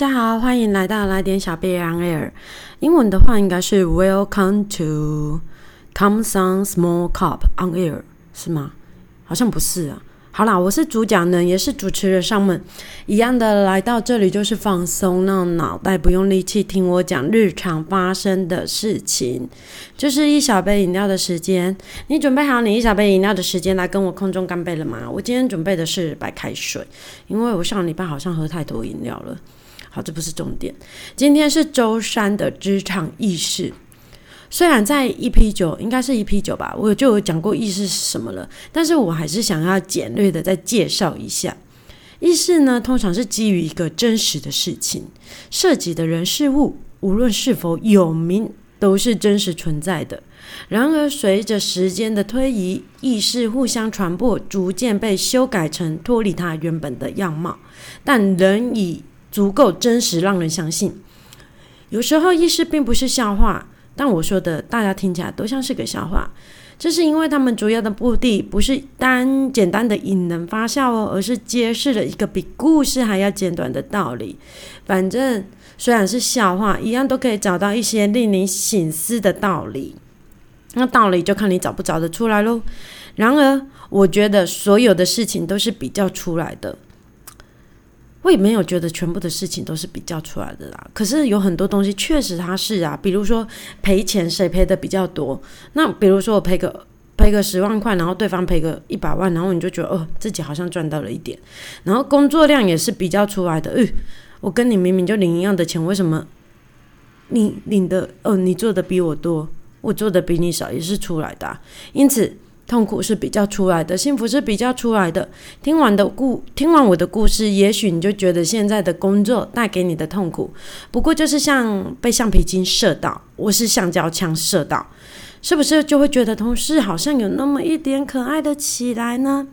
大家好，欢迎来到来点小贝 on air。英文的话应该是 Welcome to Come Some Small Cup on air，是吗？好像不是啊。好啦，我是主讲人，也是主持人上门，一样的来到这里就是放松，让脑袋不用力气听我讲日常发生的事情。就是一小杯饮料的时间，你准备好你一小杯饮料的时间来跟我空中干杯了吗？我今天准备的是白开水，因为我上礼拜好像喝太多饮料了。好，这不是重点，今天是周三的职场意识。虽然在一 P 九应该是一 P 九吧，我就有讲过意识是什么了，但是我还是想要简略的再介绍一下。意识呢，通常是基于一个真实的事情，涉及的人事物，无论是否有名，都是真实存在的。然而，随着时间的推移，意识互相传播，逐渐被修改成脱离它原本的样貌，但仍以足够真实让人相信。有时候，意识并不是笑话。但我说的，大家听起来都像是个笑话，这是因为他们主要的目的不是单简单的引人发笑哦，而是揭示了一个比故事还要简短的道理。反正虽然是笑话，一样都可以找到一些令你醒思的道理。那道理就看你找不找得出来喽。然而，我觉得所有的事情都是比较出来的。我也没有觉得全部的事情都是比较出来的啦，可是有很多东西确实它是啊，比如说赔钱谁赔的比较多，那比如说我赔个赔个十万块，然后对方赔个一百万，然后你就觉得哦自己好像赚到了一点，然后工作量也是比较出来的，嗯，我跟你明明就领一样的钱，为什么你领的哦你做的比我多，我做的比你少也是出来的，因此。痛苦是比较出来的，幸福是比较出来的。听完的故，听完我的故事，也许你就觉得现在的工作带给你的痛苦，不过就是像被橡皮筋射到，我是橡胶枪射到，是不是就会觉得同事好像有那么一点可爱的起来呢？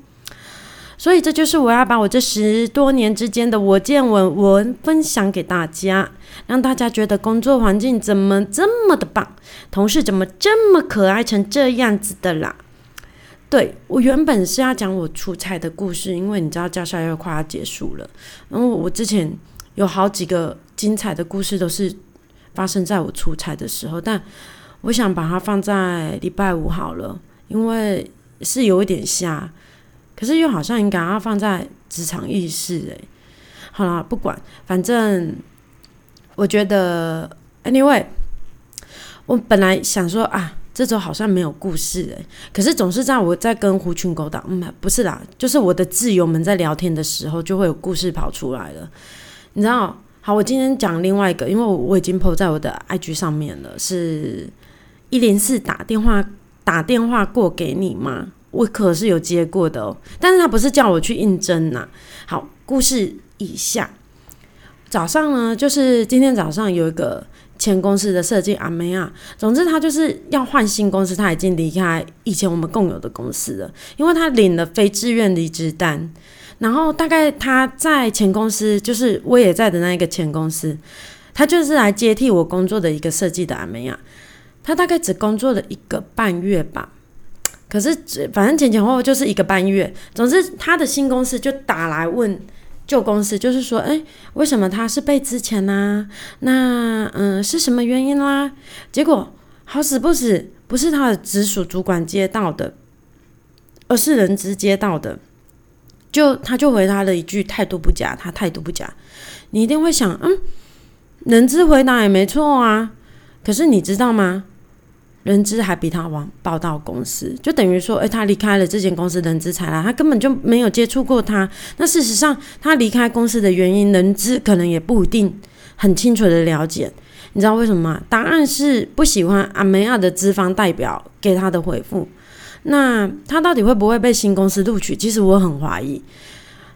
所以这就是我要把我这十多年之间的我见闻闻分享给大家，让大家觉得工作环境怎么这么的棒，同事怎么这么可爱成这样子的啦。对我原本是要讲我出差的故事，因为你知道，驾校又快要结束了。然后我之前有好几个精彩的故事都是发生在我出差的时候，但我想把它放在礼拜五好了，因为是有一点瞎，可是又好像应该要放在职场意识。诶。好了，不管，反正我觉得，anyway，我本来想说啊。这周好像没有故事诶，可是总是在我在跟狐群狗党，嗯，不是啦，就是我的挚友们在聊天的时候，就会有故事跑出来了。你知道？好，我今天讲另外一个，因为我已经 PO 在我的 IG 上面了，是一零四打电话打电话过给你吗？我可是有接过的哦，但是他不是叫我去应征呐。好，故事以下，早上呢，就是今天早上有一个。前公司的设计阿梅亚，总之他就是要换新公司，他已经离开以前我们共有的公司了，因为他领了非自愿离职单。然后大概他在前公司，就是我也在的那一个前公司，他就是来接替我工作的一个设计的阿梅亚。他大概只工作了一个半月吧，可是反正前前后后就是一个半月。总之他的新公司就打来问。旧公司就是说，哎，为什么他是被之前呢？那嗯，是什么原因啦？结果好死不死，不是他的直属主管接到的，而是人资接到的。就他就回答了一句态度不假，他态度不假。你一定会想，嗯，人资回答也没错啊。可是你知道吗？人资还比他晚报到公司，就等于说，诶，他离开了这间公司，人资才来，他根本就没有接触过他。那事实上，他离开公司的原因，人资可能也不一定很清楚的了解。你知道为什么吗？答案是不喜欢阿梅亚的资方代表给他的回复。那他到底会不会被新公司录取？其实我很怀疑。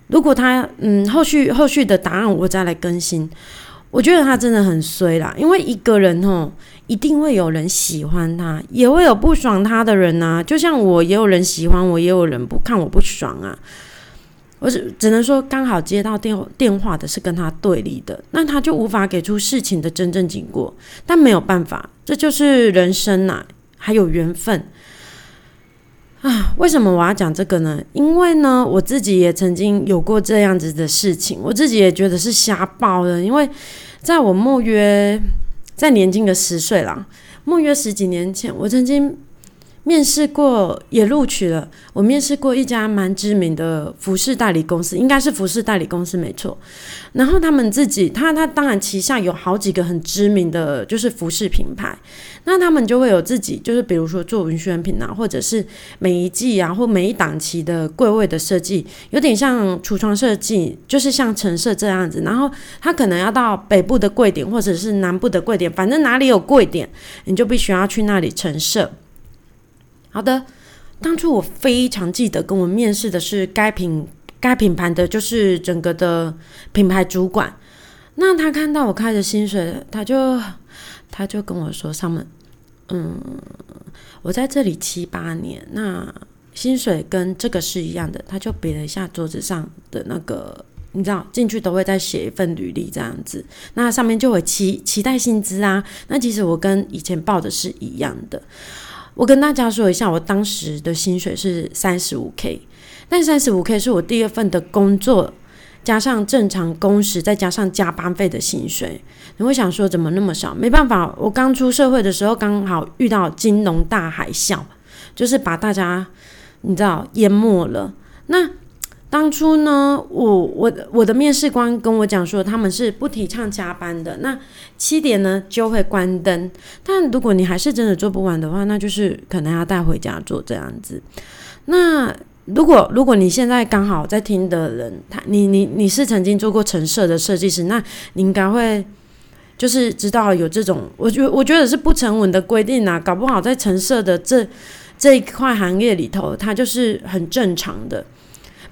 如果他，嗯，后续后续的答案我再来更新。我觉得他真的很衰啦，因为一个人哦。一定会有人喜欢他，也会有不爽他的人呐。就像我，也有人喜欢我，也有人不看我不爽啊。我只只能说，刚好接到电电话的是跟他对立的，那他就无法给出事情的真正经过。但没有办法，这就是人生呐，还有缘分。啊，为什么我要讲这个呢？因为呢，我自己也曾经有过这样子的事情，我自己也觉得是瞎报的。因为在我莫约在年轻的十岁啦，莫约十几年前，我曾经。面试过也录取了，我面试过一家蛮知名的服饰代理公司，应该是服饰代理公司没错。然后他们自己，他他当然旗下有好几个很知名的就是服饰品牌，那他们就会有自己，就是比如说做文宣品啊，或者是每一季啊或每一档期的柜位的设计，有点像橱窗设计，就是像陈设这样子。然后他可能要到北部的柜点或者是南部的柜点，反正哪里有柜点，你就必须要去那里陈设。好的，当初我非常记得跟我面试的是该品该品牌的就是整个的品牌主管。那他看到我开的薪水，他就他就跟我说：“上面，嗯，我在这里七八年，那薪水跟这个是一样的。”他就比了一下桌子上的那个，你知道，进去都会再写一份履历这样子，那上面就会期期待薪资啊。那其实我跟以前报的是一样的。我跟大家说一下，我当时的薪水是三十五 K，但三十五 K 是我第二份的工作，加上正常工时，再加上加班费的薪水。你会想说怎么那么少？没办法，我刚出社会的时候刚好遇到金融大海啸，就是把大家你知道淹没了。那当初呢，我我我的面试官跟我讲说，他们是不提倡加班的。那七点呢就会关灯，但如果你还是真的做不完的话，那就是可能要带回家做这样子。那如果如果你现在刚好在听的人，他你你你是曾经做过陈设的设计师，那你应该会就是知道有这种，我觉我觉得是不成文的规定啊，搞不好在陈设的这这一块行业里头，它就是很正常的。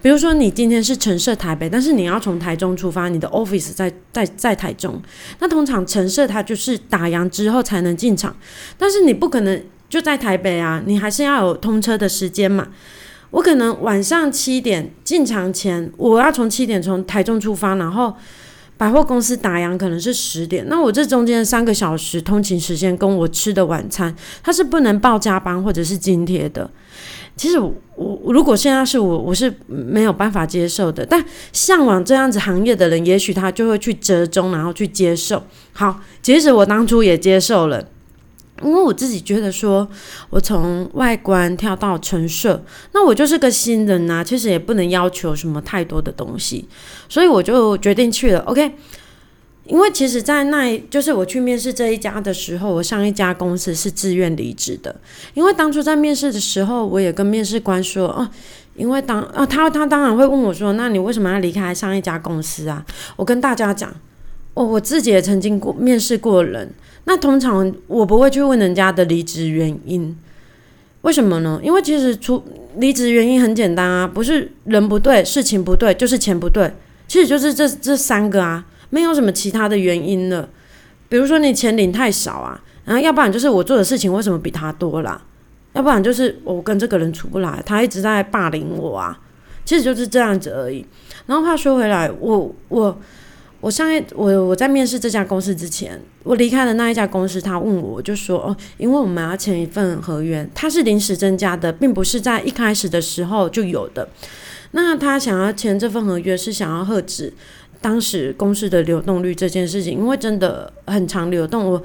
比如说，你今天是陈设台北，但是你要从台中出发，你的 office 在在在台中，那通常陈设它就是打烊之后才能进场，但是你不可能就在台北啊，你还是要有通车的时间嘛。我可能晚上七点进场前，我要从七点从台中出发，然后百货公司打烊可能是十点，那我这中间三个小时通勤时间跟我吃的晚餐，它是不能报加班或者是津贴的。其实我如果现在是我，我是没有办法接受的。但向往这样子行业的人，也许他就会去折中，然后去接受。好，其实我当初也接受了，因为我自己觉得说，我从外观跳到陈设，那我就是个新人呐，其实也不能要求什么太多的东西，所以我就决定去了。OK。因为其实，在那就是我去面试这一家的时候，我上一家公司是自愿离职的。因为当初在面试的时候，我也跟面试官说，哦，因为当啊，他他当然会问我说，那你为什么要离开上一家公司啊？我跟大家讲，我我自己也曾经过面试过人，那通常我不会去问人家的离职原因，为什么呢？因为其实出离职原因很简单啊，不是人不对，事情不对，就是钱不对，其实就是这这三个啊。没有什么其他的原因了，比如说你钱领太少啊，然后要不然就是我做的事情为什么比他多啦，要不然就是我跟这个人处不来，他一直在霸凌我啊，其实就是这样子而已。然后话说回来，我我我上一我我在面试这家公司之前，我离开了那一家公司，他问我，就说哦，因为我们要签一份合约，他是临时增加的，并不是在一开始的时候就有的。那他想要签这份合约是想要遏制。当时公司的流动率这件事情，因为真的很长流动，我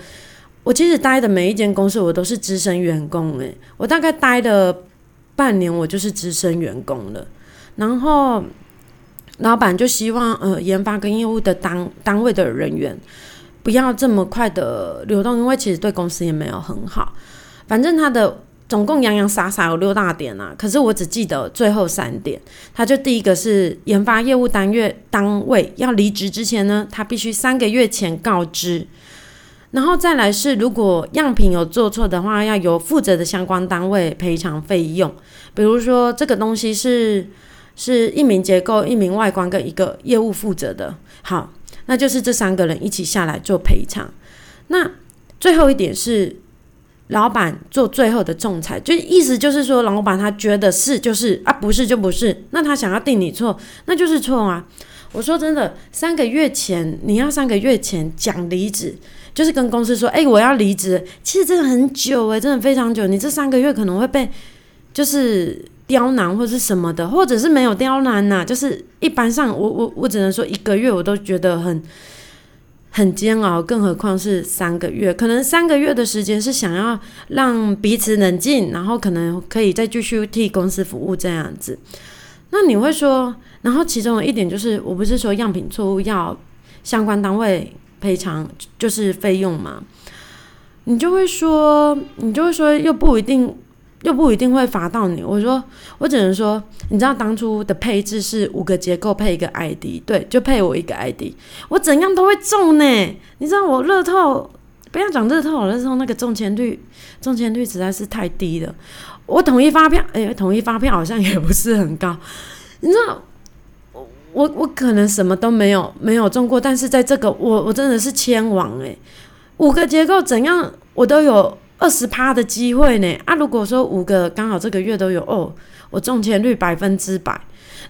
我其实待的每一间公司，我都是资深员工诶，我大概待了半年，我就是资深员工了。然后老板就希望呃研发跟业务的单单位的人员不要这么快的流动，因为其实对公司也没有很好。反正他的。总共洋洋洒洒有六大点啊，可是我只记得最后三点。他就第一个是研发业务单月单位要离职之前呢，他必须三个月前告知。然后再来是，如果样品有做错的话，要由负责的相关单位赔偿费用。比如说这个东西是是一名结构、一名外观跟一个业务负责的，好，那就是这三个人一起下来做赔偿。那最后一点是。老板做最后的仲裁，就意思就是说，老板他觉得是就是啊，不是就不是，那他想要定你错，那就是错啊。我说真的，三个月前你要三个月前讲离职，就是跟公司说，哎，我要离职，其实真的很久诶，真的非常久。你这三个月可能会被就是刁难或是什么的，或者是没有刁难呐，就是一般上我我我只能说一个月我都觉得很很煎熬，更何况是三个月，可能三个月的时间是想要让彼此冷静，然后可能可以再继续替公司服务这样子。那你会说，然后其中有一点就是，我不是说样品错误要相关单位赔偿就是费用嘛？你就会说，你就会说，又不一定，又不一定会罚到你。我说，我只能说，你知道当初的配置是五个结构配一个 ID，对，就配我一个 ID，我怎样都会中呢？你知道我乐透，不要讲乐透了，乐透那个中签率，中签率实在是太低了。我统一发票，哎，统一发票好像也不是很高。你知道，我我我可能什么都没有没有中过，但是在这个我我真的是千王哎，五个结构怎样我都有二十趴的机会呢啊！如果说五个刚好这个月都有哦，我中签率百分之百，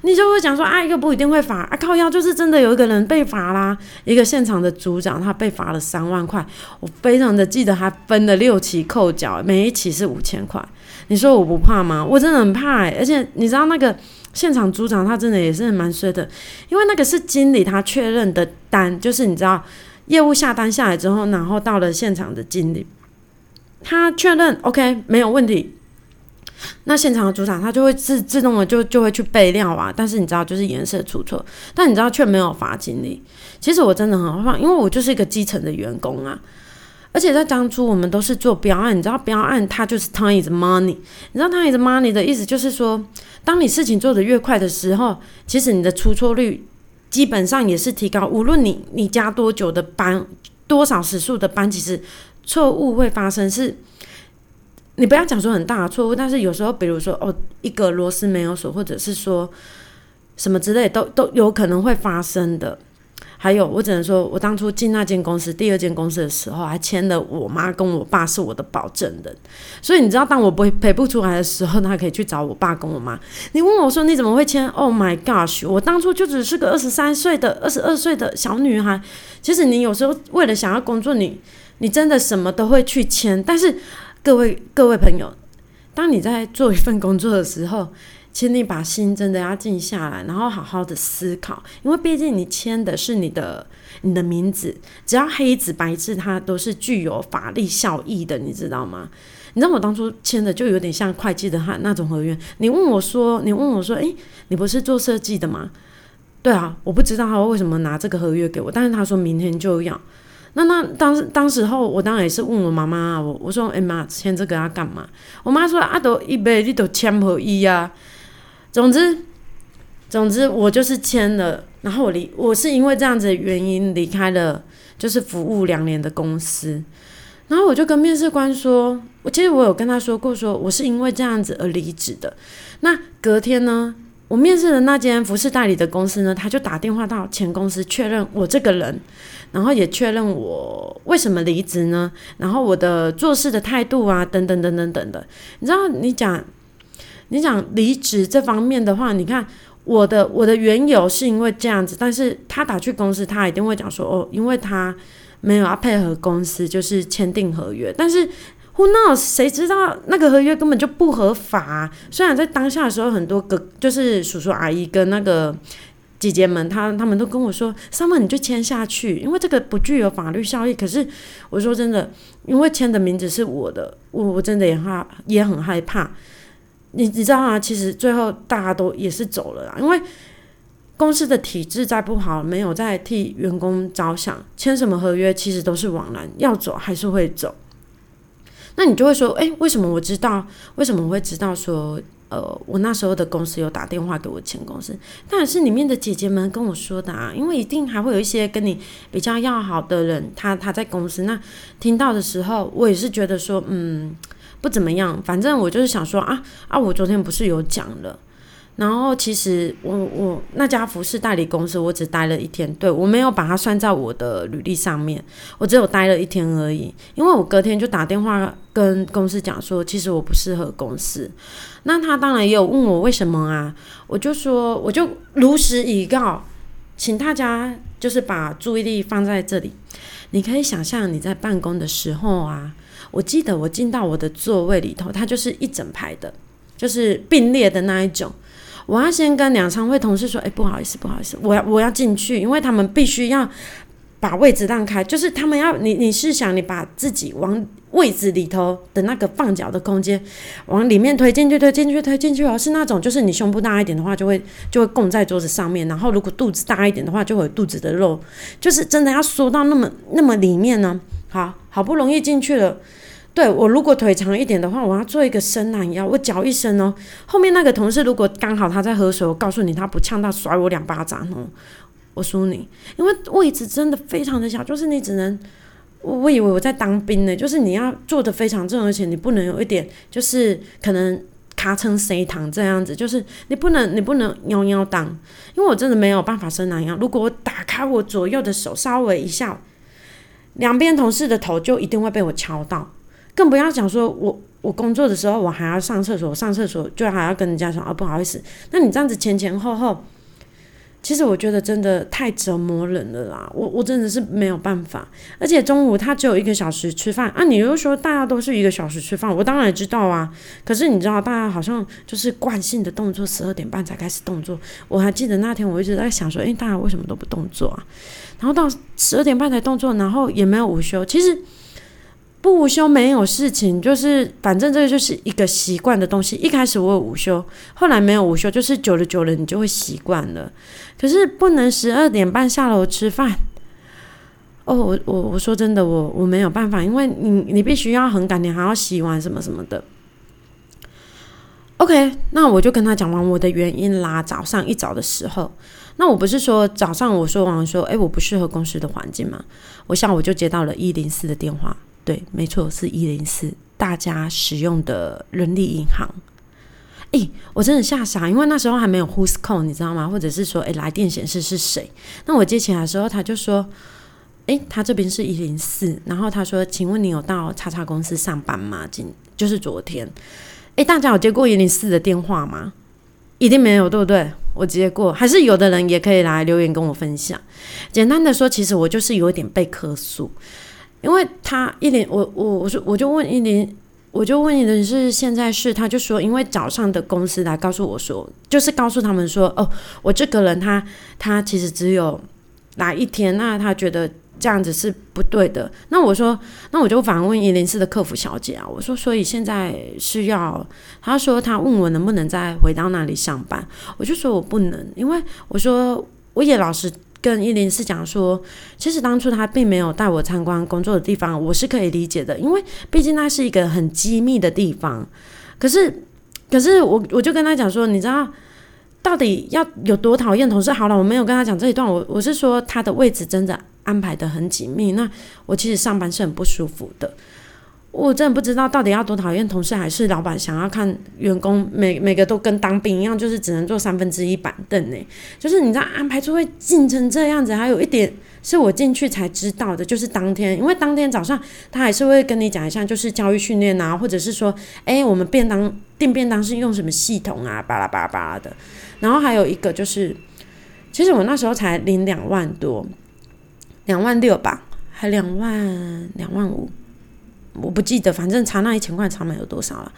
你就会讲说啊，一个不一定会罚啊，靠腰就是真的有一个人被罚啦，一个现场的组长他被罚了三万块，我非常的记得他分了六期扣缴，每一期是五千块。你说我不怕吗？我真的很怕哎！而且你知道那个现场组长他真的也是蛮衰的，因为那个是经理他确认的单，就是你知道业务下单下来之后，然后到了现场的经理，他确认 OK 没有问题，那现场的组长他就会自自动的就就会去备料啊。但是你知道就是颜色出错，但你知道却没有罚经理。其实我真的很害怕，因为我就是一个基层的员工啊。而且在当初，我们都是做标案，你知道标案它就是 time is money。你知道 time is money 的意思就是说，当你事情做得越快的时候，其实你的出错率基本上也是提高。无论你你加多久的班，多少时数的班，其实错误会发生。是，你不要讲说很大的错误，但是有时候，比如说哦，一个螺丝没有锁，或者是说什么之类，都都有可能会发生的。还有，我只能说，我当初进那间公司，第二间公司的时候，还签了我妈跟我爸是我的保证人。所以你知道，当我不赔不出来的时候，他可以去找我爸跟我妈。你问我说你怎么会签？Oh my gosh！我当初就只是个二十三岁的、二十二岁的小女孩。其实你有时候为了想要工作，你你真的什么都会去签。但是各位各位朋友，当你在做一份工作的时候，请你把心真的要静下来，然后好好的思考，因为毕竟你签的是你的你的名字，只要黑纸白字，它都是具有法律效益的，你知道吗？你知道我当初签的就有点像会计的哈那种合约。你问我说，你问我说，诶，你不是做设计的吗？对啊，我不知道他为什么拿这个合约给我，但是他说明天就要。那那当时当时候，我当然也是问我妈妈，我我说，哎妈，签这个要干嘛？我妈说，啊，都一辈你都签合约呀。总之，总之我就是签了，然后我离我是因为这样子的原因离开了，就是服务两年的公司，然后我就跟面试官说，我其实我有跟他说过，说我是因为这样子而离职的。那隔天呢，我面试的那间服饰代理的公司呢，他就打电话到前公司确认我这个人，然后也确认我为什么离职呢？然后我的做事的态度啊，等等等等等的，你知道你讲。你讲离职这方面的话，你看我的我的缘由是因为这样子，但是他打去公司，他一定会讲说哦，因为他没有要配合公司，就是签订合约。但是 who knows 谁知道那个合约根本就不合法？虽然在当下的时候，很多个就是叔叔阿姨跟那个姐姐们，他他们都跟我说，summer 你就签下去，因为这个不具有法律效益。可是我说真的，因为签的名字是我的，我我真的也害也很害怕。你你知道吗？其实最后大家都也是走了啦，因为公司的体制再不好，没有在替员工着想，签什么合约其实都是枉然，要走还是会走。那你就会说，诶，为什么我知道？为什么我会知道？说，呃，我那时候的公司有打电话给我前公司，当然是里面的姐姐们跟我说的啊，因为一定还会有一些跟你比较要好的人，他他在公司那听到的时候，我也是觉得说，嗯。不怎么样，反正我就是想说啊啊！我昨天不是有讲了，然后其实我我那家服饰代理公司，我只待了一天，对我没有把它算在我的履历上面，我只有待了一天而已。因为我隔天就打电话跟公司讲说，其实我不适合公司。那他当然也有问我为什么啊，我就说我就如实以告，请大家就是把注意力放在这里。你可以想象你在办公的时候啊。我记得我进到我的座位里头，它就是一整排的，就是并列的那一种。我要先跟两仓会同事说，哎，不好意思，不好意思，我要我要进去，因为他们必须要把位置让开，就是他们要你，你是想你把自己往位置里头的那个放脚的空间往里面推进去，推进去，推进去哦，是那种，就是你胸部大一点的话，就会就会供在桌子上面，然后如果肚子大一点的话，就会有肚子的肉，就是真的要缩到那么那么里面呢。好，好不容易进去了。对我如果腿长一点的话，我要做一个伸懒腰，我脚一伸哦。后面那个同事如果刚好他在喝水，我告诉你他不呛到甩我两巴掌哦，我输你，因为位置真的非常的小，就是你只能，我以为我在当兵呢，就是你要坐的非常正，而且你不能有一点就是可能卡撑谁躺这样子，就是你不能你不能腰腰当，因为我真的没有办法伸懒腰。如果我打开我左右的手稍微一下，两边同事的头就一定会被我敲到。更不要讲说，我我工作的时候，我还要上厕所，上厕所就还要跟人家说啊，不好意思。那你这样子前前后后，其实我觉得真的太折磨人了啦。我我真的是没有办法。而且中午他只有一个小时吃饭啊，你又说大家都是一个小时吃饭，我当然知道啊。可是你知道，大家好像就是惯性的动作，十二点半才开始动作。我还记得那天，我一直在想说，诶，大家为什么都不动作啊？然后到十二点半才动作，然后也没有午休，其实。不午休没有事情，就是反正这个就是一个习惯的东西。一开始我有午休，后来没有午休，就是久了久了你就会习惯了。可是不能十二点半下楼吃饭。哦，我我我说真的，我我没有办法，因为你你必须要很赶，你还要洗碗什么什么的。OK，那我就跟他讲完我的原因啦。早上一早的时候，那我不是说早上我说完说，诶，我不适合公司的环境嘛？我下午就接到了一零四的电话。对，没错，是一零四，大家使用的人力银行。诶，我真的吓傻，因为那时候还没有 Who's Call，你知道吗？或者是说，诶，来电显示是谁？那我接起来的时候，他就说，诶，他这边是一零四，然后他说，请问你有到叉叉公司上班吗？今就是昨天，诶，大家有接过一零四的电话吗？一定没有，对不对？我接过，还是有的人也可以来留言跟我分享。简单的说，其实我就是有一点被客诉。因为他一连我我我说我就问一连我就问你的是现在是他就说因为早上的公司来告诉我说就是告诉他们说哦我这个人他他其实只有来一天那他觉得这样子是不对的那我说那我就反问一零四的客服小姐啊我说所以现在是要他说他问我能不能再回到那里上班我就说我不能因为我说我也老实。跟一零四讲说，其实当初他并没有带我参观工作的地方，我是可以理解的，因为毕竟那是一个很机密的地方。可是，可是我我就跟他讲说，你知道到底要有多讨厌同事？好了，我没有跟他讲这一段，我我是说他的位置真的安排的很紧密，那我其实上班是很不舒服的。我真的不知道到底要多讨厌同事，还是老板想要看员工每每个都跟当兵一样，就是只能坐三分之一板凳呢？就是你知道安排出会进成这样子，还有一点是我进去才知道的，就是当天，因为当天早上他还是会跟你讲一下，就是教育训练啊，或者是说，哎，我们便当订便当是用什么系统啊，巴拉巴拉巴拉的。然后还有一个就是，其实我那时候才领两万多，两万六吧，还两万两万五。我不记得，反正差那一千块差没有多少了。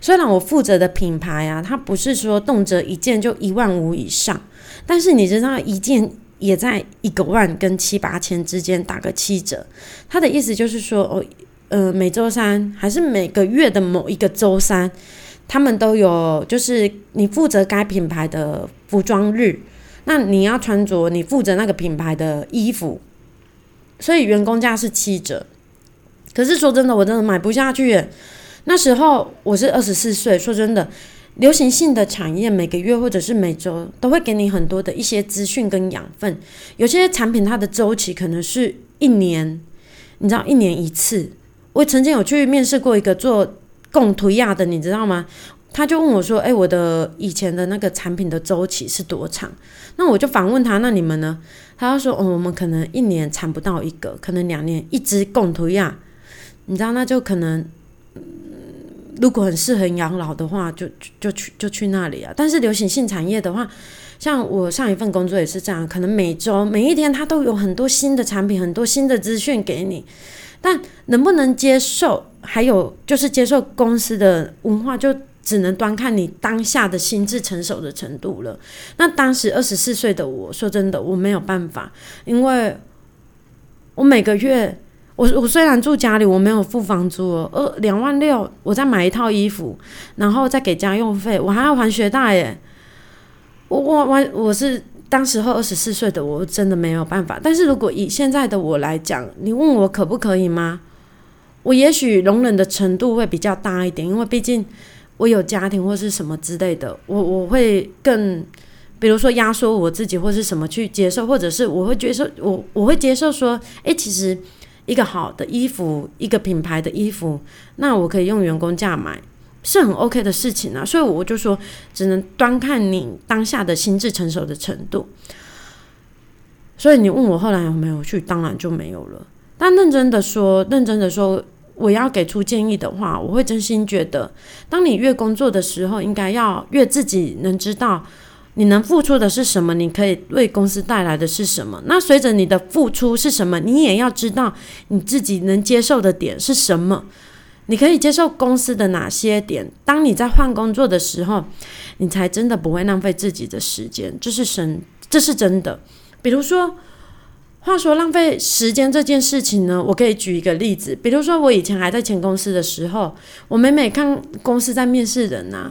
虽然我负责的品牌啊，它不是说动辄一件就一万五以上，但是你知道一件也在一个万跟七八千之间打个七折。他的意思就是说，哦，呃，每周三还是每个月的某一个周三，他们都有，就是你负责该品牌的服装日，那你要穿着你负责那个品牌的衣服，所以员工价是七折。可是说真的，我真的买不下去。那时候我是二十四岁，说真的，流行性的产业每个月或者是每周都会给你很多的一些资讯跟养分。有些产品它的周期可能是一年，你知道，一年一次。我曾经有去面试过一个做贡图亚的，你知道吗？他就问我说：“诶，我的以前的那个产品的周期是多长？”那我就反问他：“那你们呢？”他就说：“哦，我们可能一年产不到一个，可能两年一只贡图亚。”你知道，那就可能，如果很适合养老的话，就就去就去那里啊。但是流行性产业的话，像我上一份工作也是这样，可能每周每一天它都有很多新的产品，很多新的资讯给你。但能不能接受，还有就是接受公司的文化，就只能端看你当下的心智成熟的程度了。那当时二十四岁的我说真的，我没有办法，因为我每个月，我我虽然住家里，我没有付房租，二两万六，我再买一套衣服，然后再给家用费，我还要还学贷耶。我我我我是当时候二十四岁的，我真的没有办法。但是如果以现在的我来讲，你问我可不可以吗？我也许容忍的程度会比较大一点，因为毕竟我有家庭或是什么之类的，我我会更，比如说压缩我自己或是什么去接受，或者是我会接受我我会接受说，诶，其实一个好的衣服，一个品牌的衣服，那我可以用员工价买，是很 OK 的事情啊。所以我就说，只能端看你当下的心智成熟的程度。所以你问我后来有没有去，当然就没有了。但认真的说，认真的说，我要给出建议的话，我会真心觉得，当你越工作的时候，应该要越自己能知道你能付出的是什么，你可以为公司带来的是什么。那随着你的付出是什么，你也要知道你自己能接受的点是什么，你可以接受公司的哪些点。当你在换工作的时候，你才真的不会浪费自己的时间，这是真，这是真的。比如说。话说浪费时间这件事情呢，我可以举一个例子，比如说我以前还在前公司的时候，我每每看公司在面试人呐，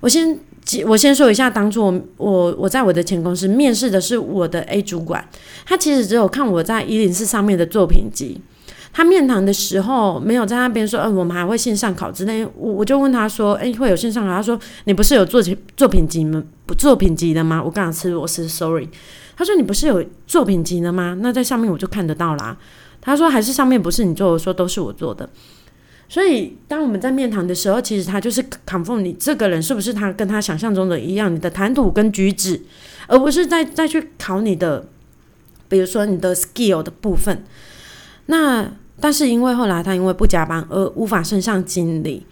我先我先说一下，当初我我我在我的前公司面试的是我的 A 主管，他其实只有看我在一零四上面的作品集，他面谈的时候没有在那边说，嗯，我们还会线上考之类，我我就问他说，诶，会有线上考？他说你不是有作品作品集吗？不作品集的吗？我刚刚吃螺丝，sorry。他说：“你不是有作品集的吗？那在上面我就看得到啦。”他说：“还是上面不是你做的，说都是我做的。”所以，当我们在面谈的时候，其实他就是 confirm 你这个人是不是他跟他想象中的一样，你的谈吐跟举止，而不是再再去考你的，比如说你的 skill 的部分。那但是因为后来他因为不加班而无法升上经理。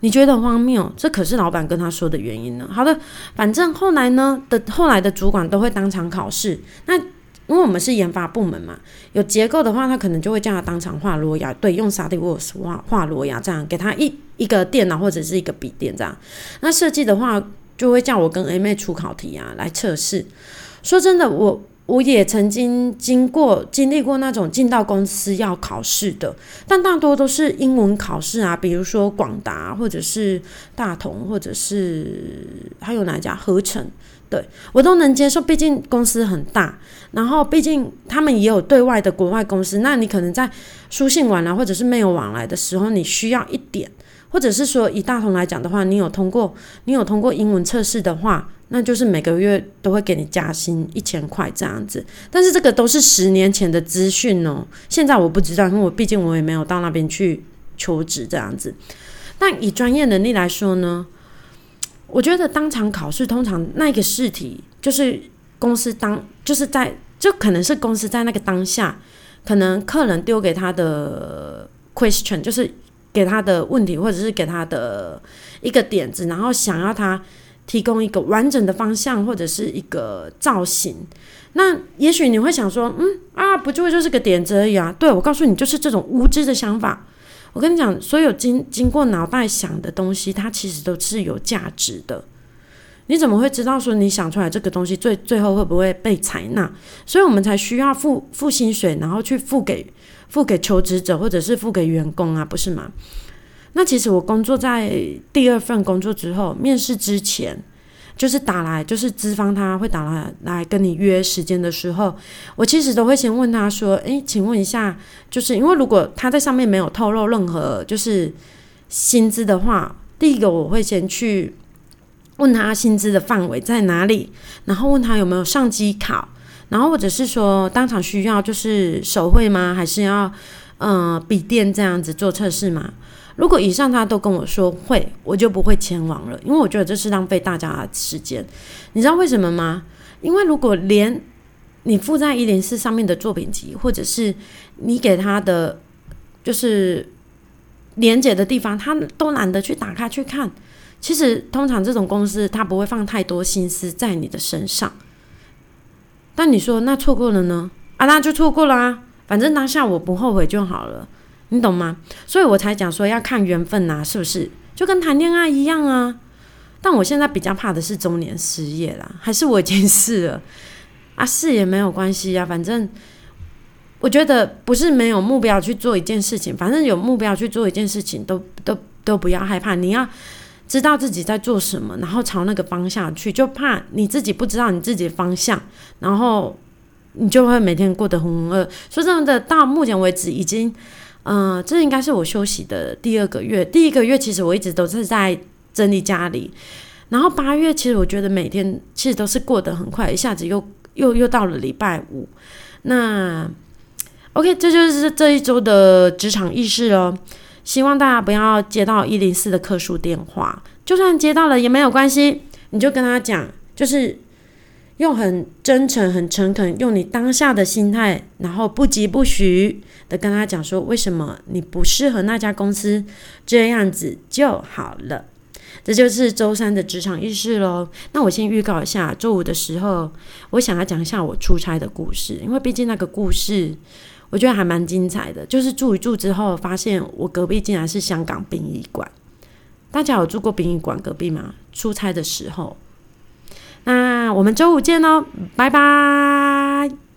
你觉得荒谬？这可是老板跟他说的原因呢。好的，反正后来呢的后来的主管都会当场考试。那因为我们是研发部门嘛，有结构的话，他可能就会叫他当场画裸牙，对，用 SolidWorks 画画裸牙，这样给他一一个电脑或者是一个笔电这样。那设计的话，就会叫我跟 A 妹出考题啊来测试。说真的，我。我也曾经经过经历过那种进到公司要考试的，但大多都是英文考试啊，比如说广达或者是大同，或者是还有哪一家合成，对我都能接受，毕竟公司很大，然后毕竟他们也有对外的国外公司，那你可能在书信往来或者是没有往来的时候，你需要一点，或者是说以大同来讲的话，你有通过你有通过英文测试的话。那就是每个月都会给你加薪一千块这样子，但是这个都是十年前的资讯哦，现在我不知道，因为我毕竟我也没有到那边去求职这样子。但以专业能力来说呢，我觉得当场考试通常那个试题就是公司当就是在就可能是公司在那个当下，可能客人丢给他的 question 就是给他的问题或者是给他的一个点子，然后想要他。提供一个完整的方向或者是一个造型，那也许你会想说，嗯啊，不就就是个点子而已啊？对我告诉你，就是这种无知的想法。我跟你讲，所有经经过脑袋想的东西，它其实都是有价值的。你怎么会知道说你想出来这个东西最最后会不会被采纳？所以我们才需要付付薪水，然后去付给付给求职者或者是付给员工啊，不是吗？那其实我工作在第二份工作之后，面试之前就是打来，就是资方他会打来来跟你约时间的时候，我其实都会先问他说：“诶，请问一下，就是因为如果他在上面没有透露任何就是薪资的话，第一个我会先去问他薪资的范围在哪里，然后问他有没有上机考，然后或者是说当场需要就是手绘吗？还是要嗯笔电这样子做测试吗？”如果以上他都跟我说会，我就不会前往了，因为我觉得这是浪费大家的时间。你知道为什么吗？因为如果连你附在一零四上面的作品集，或者是你给他的就是连接的地方，他都懒得去打开去看。其实通常这种公司他不会放太多心思在你的身上。但你说那错过了呢？啊，那就错过了啊，反正当下我不后悔就好了。你懂吗？所以我才讲说要看缘分呐，是不是？就跟谈恋爱一样啊。但我现在比较怕的是中年失业啦，还是我已经是了啊？是也没有关系啊，反正我觉得不是没有目标去做一件事情，反正有目标去做一件事情，都都都不要害怕，你要。知道自己在做什么，然后朝那个方向去，就怕你自己不知道你自己的方向，然后你就会每天过得浑浑噩。说真的，到目前为止已经，嗯，这应该是我休息的第二个月。第一个月其实我一直都是在整理家里，然后八月其实我觉得每天其实都是过得很快，一下子又又又到了礼拜五。那 OK，这就是这一周的职场意识哦。希望大家不要接到一零四的客诉电话，就算接到了也没有关系，你就跟他讲，就是用很真诚、很诚恳，用你当下的心态，然后不急不徐的跟他讲说，为什么你不适合那家公司，这样子就好了。这就是周三的职场意识喽。那我先预告一下，周五的时候，我想要讲一下我出差的故事，因为毕竟那个故事。我觉得还蛮精彩的，就是住一住之后，发现我隔壁竟然是香港殡仪馆。大家有住过殡仪馆隔壁吗？出差的时候。我们周五见喽拜拜。